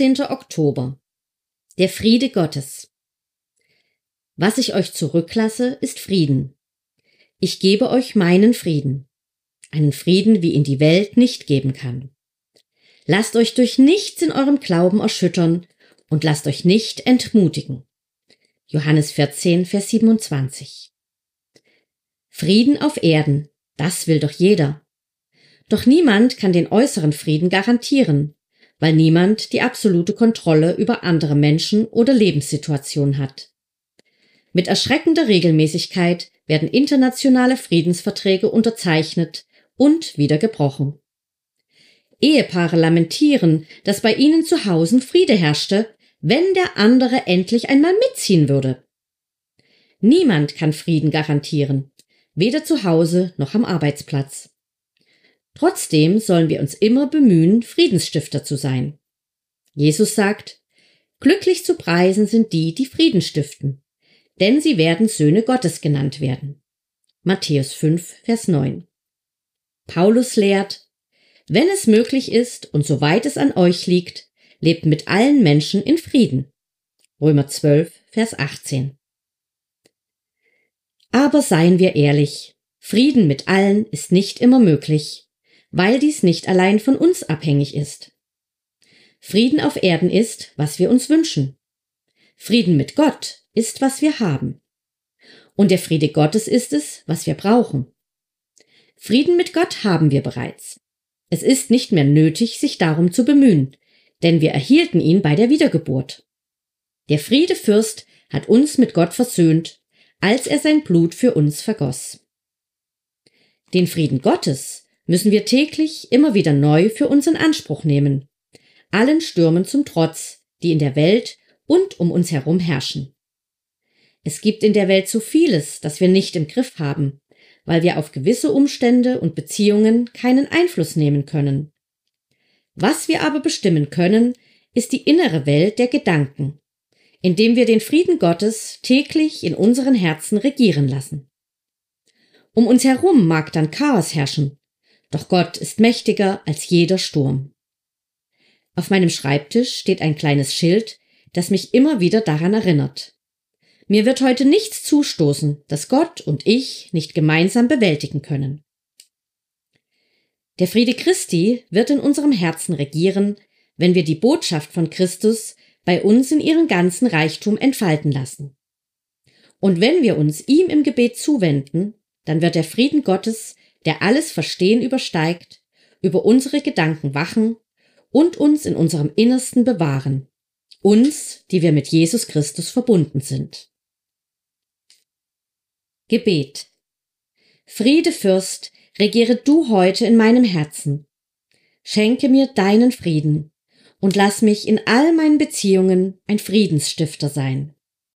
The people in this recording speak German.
14. Oktober. Der Friede Gottes. Was ich euch zurücklasse, ist Frieden. Ich gebe euch meinen Frieden. Einen Frieden, wie ihn die Welt nicht geben kann. Lasst euch durch nichts in eurem Glauben erschüttern und lasst euch nicht entmutigen. Johannes 14, Vers 27. Frieden auf Erden, das will doch jeder. Doch niemand kann den äußeren Frieden garantieren, weil niemand die absolute Kontrolle über andere Menschen oder Lebenssituationen hat. Mit erschreckender Regelmäßigkeit werden internationale Friedensverträge unterzeichnet und wieder gebrochen. Ehepaare lamentieren, dass bei ihnen zu Hause Friede herrschte, wenn der andere endlich einmal mitziehen würde. Niemand kann Frieden garantieren, weder zu Hause noch am Arbeitsplatz. Trotzdem sollen wir uns immer bemühen, Friedensstifter zu sein. Jesus sagt, glücklich zu preisen sind die, die Frieden stiften, denn sie werden Söhne Gottes genannt werden. Matthäus 5, Vers 9. Paulus lehrt, wenn es möglich ist und soweit es an euch liegt, lebt mit allen Menschen in Frieden. Römer 12, Vers 18. Aber seien wir ehrlich, Frieden mit allen ist nicht immer möglich weil dies nicht allein von uns abhängig ist. Frieden auf Erden ist, was wir uns wünschen. Frieden mit Gott ist, was wir haben. Und der Friede Gottes ist es, was wir brauchen. Frieden mit Gott haben wir bereits. Es ist nicht mehr nötig, sich darum zu bemühen, denn wir erhielten ihn bei der Wiedergeburt. Der Friedefürst hat uns mit Gott versöhnt, als er sein Blut für uns vergoss. Den Frieden Gottes müssen wir täglich immer wieder neu für uns in Anspruch nehmen. Allen Stürmen zum Trotz, die in der Welt und um uns herum herrschen. Es gibt in der Welt so vieles, das wir nicht im Griff haben, weil wir auf gewisse Umstände und Beziehungen keinen Einfluss nehmen können. Was wir aber bestimmen können, ist die innere Welt der Gedanken, indem wir den Frieden Gottes täglich in unseren Herzen regieren lassen. Um uns herum mag dann Chaos herrschen, doch Gott ist mächtiger als jeder Sturm. Auf meinem Schreibtisch steht ein kleines Schild, das mich immer wieder daran erinnert. Mir wird heute nichts zustoßen, das Gott und ich nicht gemeinsam bewältigen können. Der Friede Christi wird in unserem Herzen regieren, wenn wir die Botschaft von Christus bei uns in ihren ganzen Reichtum entfalten lassen. Und wenn wir uns ihm im Gebet zuwenden, dann wird der Frieden Gottes der alles Verstehen übersteigt, über unsere Gedanken wachen und uns in unserem Innersten bewahren, uns, die wir mit Jesus Christus verbunden sind. Gebet Friede Fürst, regiere du heute in meinem Herzen. Schenke mir deinen Frieden und lass mich in all meinen Beziehungen ein Friedensstifter sein.